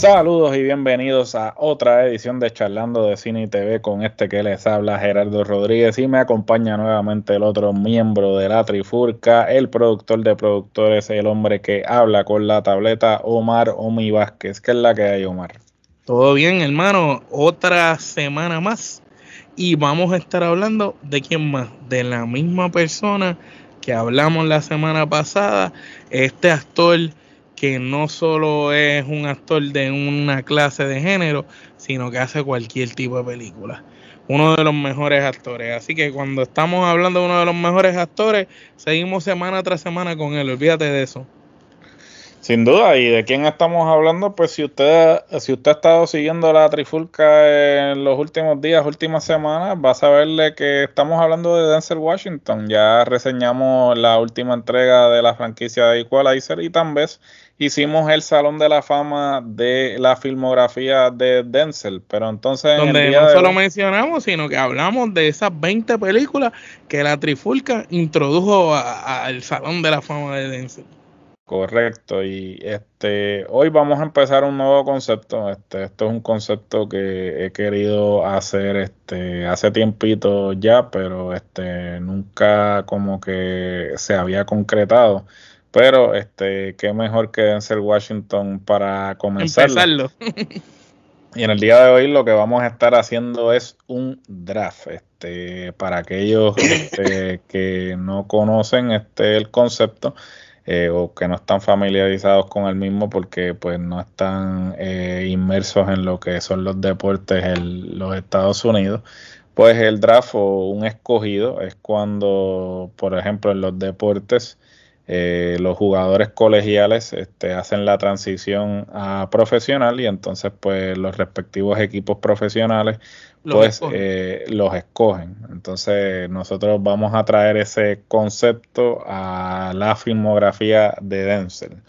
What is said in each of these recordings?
Saludos y bienvenidos a otra edición de Charlando de Cine y TV con este que les habla Gerardo Rodríguez y me acompaña nuevamente el otro miembro de la Trifurca, el productor de productores, el hombre que habla con la tableta, Omar Omi Vázquez. ¿Qué es la que hay, Omar? Todo bien, hermano. Otra semana más y vamos a estar hablando de quién más, de la misma persona que hablamos la semana pasada, este actor que no solo es un actor de una clase de género, sino que hace cualquier tipo de película. Uno de los mejores actores. Así que cuando estamos hablando de uno de los mejores actores, seguimos semana tras semana con él. Olvídate de eso. Sin duda, y de quién estamos hablando, pues si usted, si usted ha estado siguiendo la trifulca en los últimos días, últimas semanas, va a saberle que estamos hablando de Denzel Washington. Ya reseñamos la última entrega de la franquicia de Equalizer y también hicimos el Salón de la Fama de la filmografía de Denzel, pero entonces... Donde no solo mencionamos, sino que hablamos de esas 20 películas que la Trifulca introdujo al Salón de la Fama de Denzel. Correcto, y este hoy vamos a empezar un nuevo concepto. Este, esto es un concepto que he querido hacer este hace tiempito ya, pero este nunca como que se había concretado. Pero este, qué mejor que Denzel Washington para comenzarlo. y en el día de hoy lo que vamos a estar haciendo es un draft. Este, para aquellos este, que no conocen este el concepto. Eh, o que no están familiarizados con el mismo porque pues no están eh, inmersos en lo que son los deportes en los Estados Unidos, pues el draft o un escogido es cuando, por ejemplo, en los deportes eh, los jugadores colegiales este, hacen la transición a profesional y entonces pues los respectivos equipos profesionales pues eh, los escogen. Entonces nosotros vamos a traer ese concepto a la filmografía de Denzel.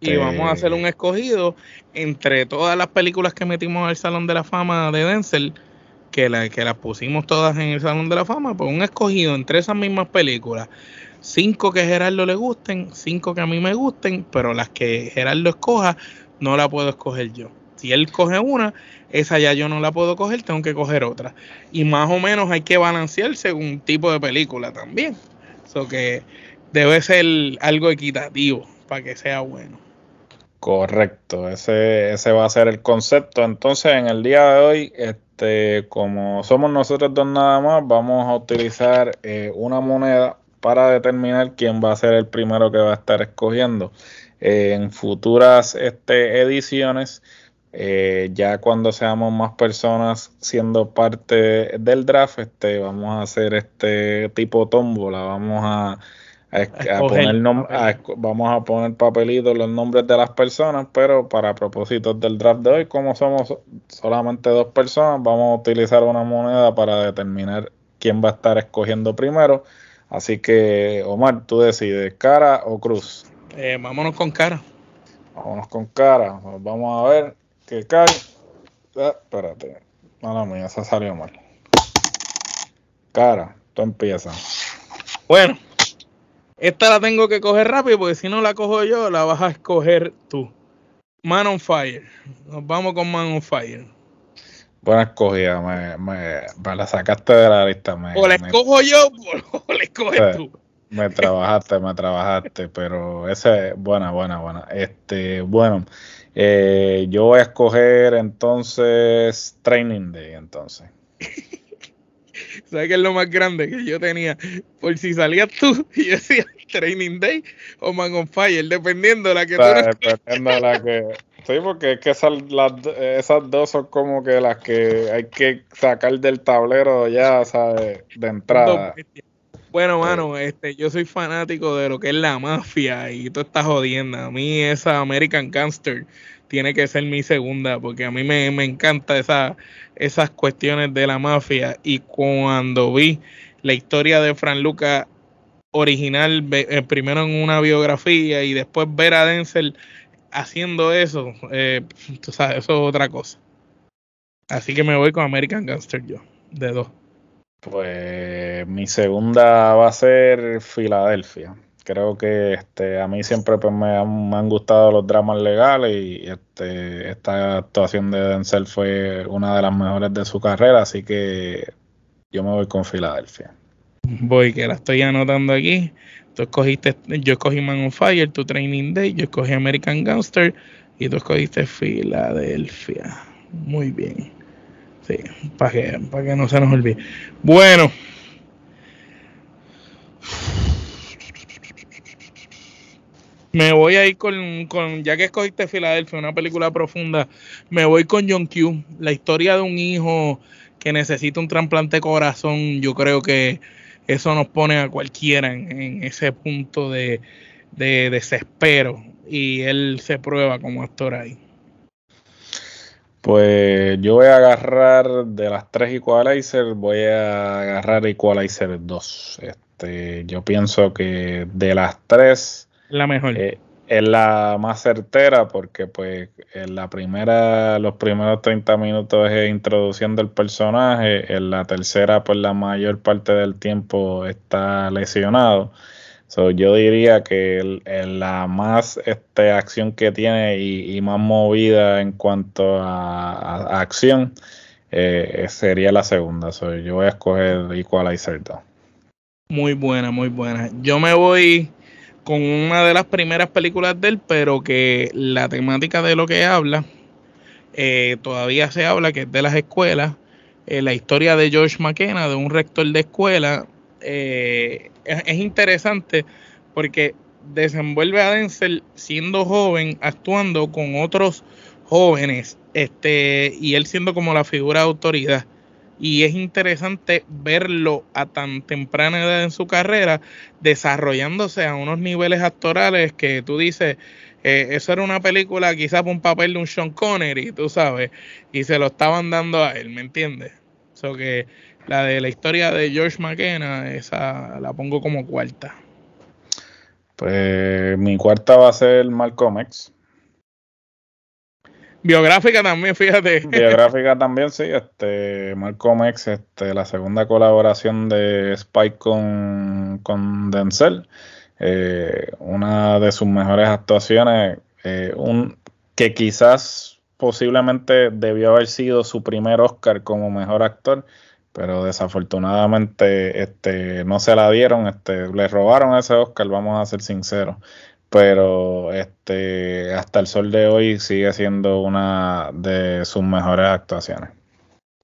Y vamos a hacer un escogido entre todas las películas que metimos al Salón de la Fama de Denzel, que, la, que las pusimos todas en el Salón de la Fama, pues un escogido entre esas mismas películas cinco que Gerardo le gusten, cinco que a mí me gusten, pero las que Gerardo escoja no la puedo escoger yo. Si él coge una, esa ya yo no la puedo coger, tengo que coger otra. Y más o menos hay que balancear según tipo de película también. Eso que debe ser algo equitativo para que sea bueno. Correcto, ese, ese va a ser el concepto. Entonces, en el día de hoy, este, como somos nosotros dos nada más, vamos a utilizar eh, una moneda para determinar quién va a ser el primero que va a estar escogiendo. Eh, en futuras este, ediciones, eh, ya cuando seamos más personas siendo parte del draft, este, vamos a hacer este tipo tómbola, vamos a, poner vamos a poner papelitos los nombres de las personas, pero para propósitos del draft de hoy, como somos solamente dos personas, vamos a utilizar una moneda para determinar quién va a estar escogiendo primero. Así que, Omar, tú decides, cara o cruz. Eh, vámonos con cara. Vámonos con cara. Vamos a ver qué cae. Ah, espérate. Mala mía, esa salió mal. Cara, tú empiezas. Bueno, esta la tengo que coger rápido porque si no la cojo yo, la vas a escoger tú. Man on Fire. Nos vamos con Man on Fire. Buena escogida, me, me, la sacaste de la lista. Me, o la escojo yo o la escoges tú. Me trabajaste, me trabajaste, pero esa es buena, buena, buena. Este, bueno, eh, yo voy a escoger entonces Training Day, entonces. ¿Sabes qué es lo más grande que yo tenía? Por si salías tú y yo decía Training Day o Man on Fire, dependiendo de la que tú Dependiendo de la que. Sí, porque es que esas, esas dos son como que las que hay que sacar del tablero ya, ¿sabes? De entrada. Bueno, mano, este, yo soy fanático de lo que es la mafia y tú estás jodiendo. A mí esa American Gangster tiene que ser mi segunda, porque a mí me, me encanta esa, esas cuestiones de la mafia. Y cuando vi la historia de Fran Luca original, eh, primero en una biografía y después ver a Denzel haciendo eso, eh, tú sabes, eso es otra cosa. Así que me voy con American Gangster yo, de dos. Pues mi segunda va a ser Filadelfia. Creo que este, a mí siempre pues, me, han, gustado los dramas legales y este, esta actuación de Denzel fue una de las mejores de su carrera, así que yo me voy con Filadelfia. Voy, que la estoy anotando aquí. Tú escogiste, yo escogí Man on Fire, tu Training Day, yo escogí American Gangster y tú escogiste Filadelfia. Muy bien. Sí, para que, para que no se nos olvide. Bueno. Me voy a ir con, con, ya que escogiste Filadelfia, una película profunda, me voy con John Q. La historia de un hijo que necesita un trasplante de corazón, yo creo que eso nos pone a cualquiera en, ese punto de, desespero y él se prueba como actor ahí. Pues yo voy a agarrar de las tres Equalizer, voy a agarrar Equalizer 2. Este, yo pienso que de las tres, la mejor. Eh, es la más certera porque pues en la primera, los primeros 30 minutos es introducción del personaje, en la tercera pues la mayor parte del tiempo está lesionado. yo diría que la más este, acción que tiene y, más movida en cuanto a, acción eh, sería la segunda. yo voy a escoger Equalizer 2. Muy buena, muy buena. Yo me voy con una de las primeras películas de él, pero que la temática de lo que habla eh, todavía se habla, que es de las escuelas. Eh, la historia de George McKenna, de un rector de escuela, eh, es, interesante porque desenvuelve a Denzel siendo joven, actuando con otros jóvenes, este, y él siendo como la figura de autoridad y es interesante verlo a tan temprana edad en su carrera desarrollándose a unos niveles actorales que tú dices, eh, eso era una película quizás un papel de un Sean Connery, tú sabes, y se lo estaban dando a él, ¿me entiendes? So que la de la historia de George McKenna, esa la pongo como cuarta. Pues mi cuarta va a ser Malcolm X. Biográfica también, fíjate. Biográfica también, sí. Este, Malcolm X, este, la segunda colaboración de Spike con, con Denzel. Eh, una de sus mejores actuaciones. Eh, un, que quizás posiblemente debió haber sido su primer Oscar como mejor actor, pero desafortunadamente este, no se la dieron, este, le robaron ese Oscar, vamos a ser sinceros pero este hasta el sol de hoy sigue siendo una de sus mejores actuaciones.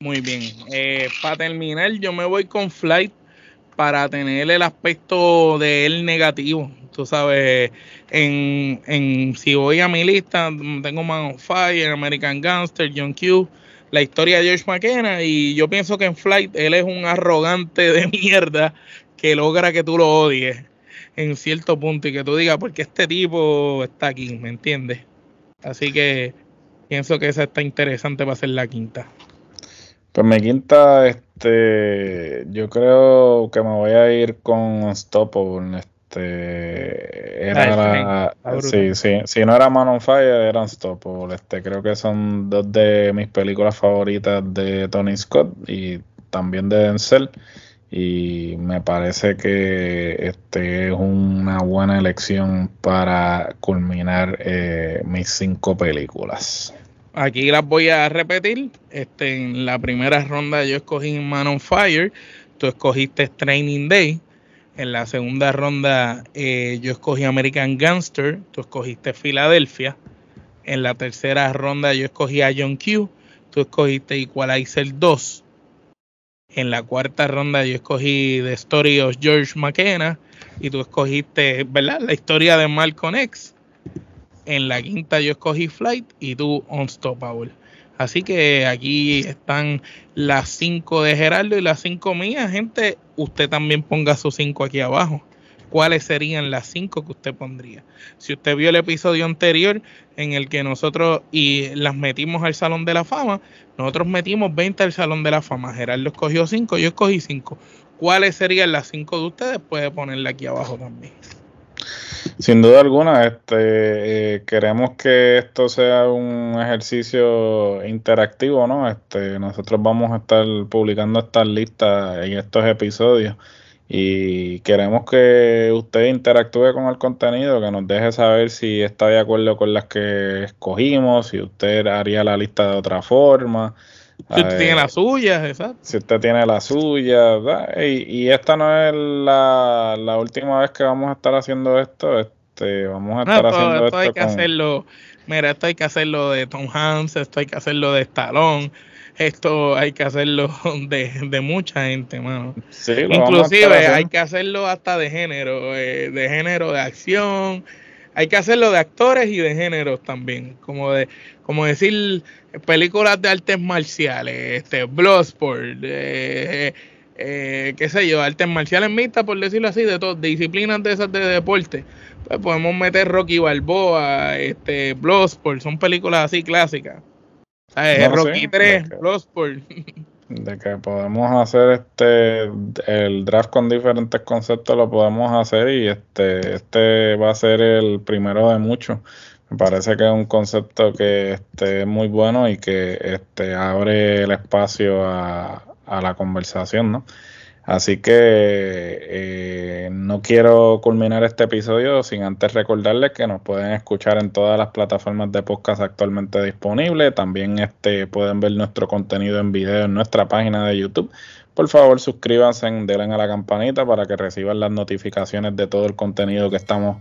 Muy bien. Eh, para terminar, yo me voy con Flight para tener el aspecto de él negativo. Tú sabes, en, en si voy a mi lista, tengo Man on Fire, American Gangster, John Q, la historia de George McKenna, y yo pienso que en Flight él es un arrogante de mierda que logra que tú lo odies en cierto punto y que tú digas, porque este tipo está aquí, ¿me entiendes? Así que pienso que esa está interesante para ser la quinta. Pues mi quinta, este, yo creo que me voy a ir con Unstoppable. Este, era ah, sí, sí, si no era Man on Fire, era Unstoppable. Este, creo que son dos de mis películas favoritas de Tony Scott y también de Denzel y me parece que este es una buena elección para culminar eh, mis cinco películas. Aquí las voy a repetir. Este, en la primera ronda yo escogí Man on Fire, tú escogiste Training Day. En la segunda ronda eh, yo escogí American Gangster, tú escogiste Filadelfia. En la tercera ronda yo escogí a John Q, tú escogiste Equalizer 2. En la cuarta ronda yo escogí The Story of George McKenna y tú escogiste, ¿verdad? La historia de Malcolm X. En la quinta yo escogí Flight y tú Unstoppable. Así que aquí están las cinco de Gerardo y las cinco mías. Gente, usted también ponga sus cinco aquí abajo cuáles serían las cinco que usted pondría. Si usted vio el episodio anterior en el que nosotros y las metimos al Salón de la Fama, nosotros metimos 20 al Salón de la Fama. Gerardo escogió 5, yo escogí 5. ¿Cuáles serían las cinco de ustedes? Puede ponerla aquí abajo también. Sin duda alguna, este, eh, queremos que esto sea un ejercicio interactivo, ¿no? Este, nosotros vamos a estar publicando estas listas en estos episodios y queremos que usted interactúe con el contenido, que nos deje saber si está de acuerdo con las que escogimos, si usted haría la lista de otra forma. Si usted tiene la suya, exacto. Si usted tiene la suya, y, y, esta no es la, la, última vez que vamos a estar haciendo esto. Este, vamos a estar haciendo esto. Hay que hacerlo, mira, esto hay que hacerlo de Tom Hanks, esto hay que hacerlo de Stallone esto hay que hacerlo de, de mucha gente, mano. Inclusive hay que hacerlo hasta de género, eh, de género de acción, hay que hacerlo de actores y de géneros también, como de, como decir películas de artes marciales, este, Bloodsport, eh, eh, qué sé yo, artes marciales mixtas, por decirlo así, de todas, disciplinas de esas de deporte. Pues podemos meter Rocky Balboa, este, Bloodsport, son películas así clásicas. Rocky 3, De que podemos hacer este el draft con diferentes conceptos lo podemos hacer y este este va a ser el primero de muchos. Me parece que es un concepto que este, es muy bueno y que este abre el espacio a, a la conversación, ¿no? Así que eh, no quiero culminar este episodio sin antes recordarles que nos pueden escuchar en todas las plataformas de podcast actualmente disponibles. También este, pueden ver nuestro contenido en video en nuestra página de YouTube. Por favor, suscríbanse, denle a la campanita para que reciban las notificaciones de todo el contenido que estamos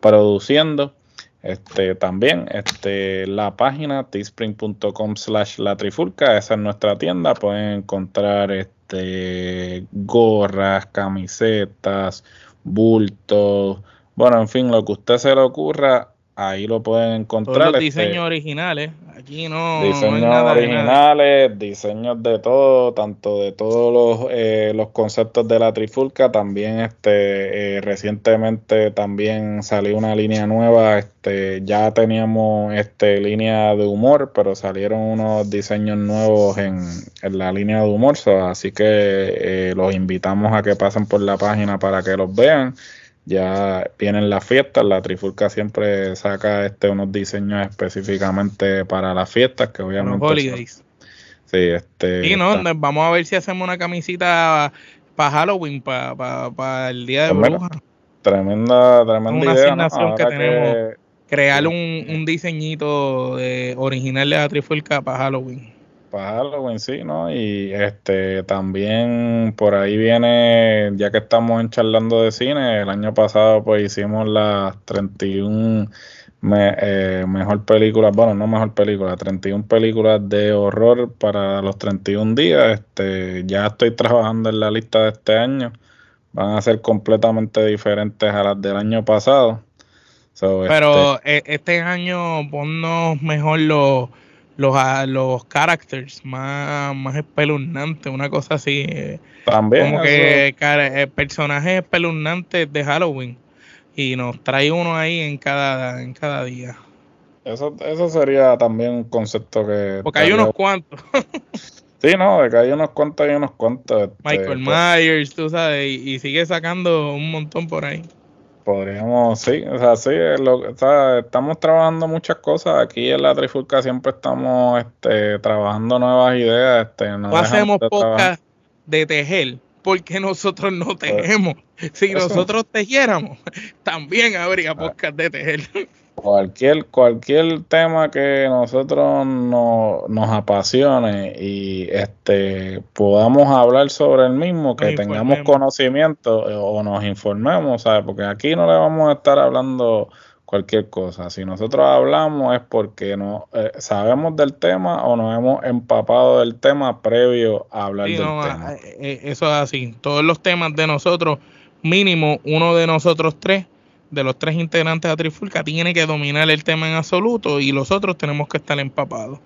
produciendo. Este, también este, la página teespring.com slash la trifulca, esa es nuestra tienda, pueden encontrar este, gorras, camisetas, bultos, bueno, en fin, lo que usted se le ocurra, ahí lo pueden encontrar. Todos los este, diseños originales, aquí no. Diseños originales, diseños de todo, tanto de todos los, eh, los conceptos de la trifulca, también este eh, recientemente también salió una línea nueva, este ya teníamos este línea de humor, pero salieron unos diseños nuevos en, en la línea de humor, así que eh, los invitamos a que pasen por la página para que los vean ya vienen las fiestas, la Trifulca siempre saca este unos diseños específicamente para las fiestas, que obviamente... Los holidays. sí, este... Y no, vamos a ver si hacemos una camisita para Halloween, para el Día de pues Brujas. Tremenda, tremenda una asignación que tenemos. crear un, un diseñito de, original de la Trifulca para Halloween para Halloween, sí, ¿no? Y este también por ahí viene, ya que estamos en charlando de cine, el año pasado pues hicimos las 31 eh, mejor películas, bueno, no mejor película, 31 películas de horror para los 31 días. Este, ya estoy trabajando en la lista de este año. Van a ser completamente diferentes a las del año pasado. Pero este, e, este año ponnos mejor los los, los characters más, más espeluznantes, una cosa así. Eh, También. Como que personajes espeluznantes de Halloween. Y nos trae uno ahí en cada, en cada día. Eso, eso sería también un concepto que... Porque hay unos cuantos. sí, no, de que hay unos cuantos y unos cuantos. Este, Michael pues Myers, tú sabes, y sigue sacando un montón por ahí. Podríamos, sí, o sea, sí, lo, estamos trabajando muchas cosas. Aquí en la Trifulca siempre estamos este, trabajando nuevas ideas. Este, no hacemos podcast de tejer porque nosotros no pues, tejemos. Si nosotros tejiéramos, también habría ah. podcast de tejer. Cualquier, cualquier tema que nosotros no, nos apasione y este podamos hablar sobre el mismo, que tengamos conocimiento eh, o nos informemos, ¿sabes? Porque aquí no le vamos a estar hablando cualquier cosa. Si nosotros hablamos es porque no eh, sabemos del tema o nos hemos empapado del tema previo a hablar del tema. Eh, eso es así. Todos los temas de nosotros, mínimo uno de nosotros tres de los tres integrantes de Trifulca tiene que dominar el tema en absoluto y los otros tenemos que estar empapados.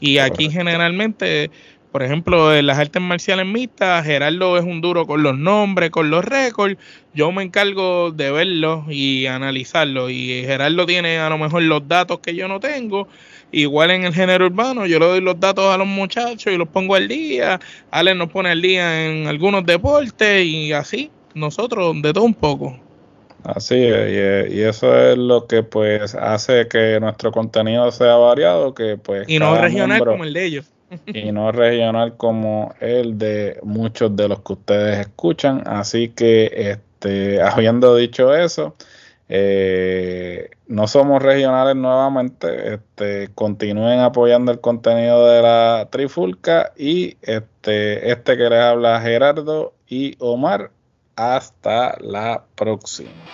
Y aquí generalmente, por ejemplo, en las artes marciales mixtas, Gerardo es un duro con los nombres, con los récords. Yo me encargo de verlos y analizarlos. Y Gerardo tiene a lo mejor los datos que yo no tengo. Igual en el género urbano, yo le doy los datos a los muchachos y los pongo al día. Alex nos pone al día en algunos deportes y así, nosotros de todo un poco. Así es, y, eso es lo que pues hace que nuestro contenido sea variado, que pues y no regional como el de ellos. y no regional como el de muchos de los que ustedes escuchan. Así que, este, habiendo dicho eso, eh, no somos regionales nuevamente. Este, continúen apoyando el contenido de la Trifulca y este, este que les habla Gerardo y Omar. Hasta la próxima.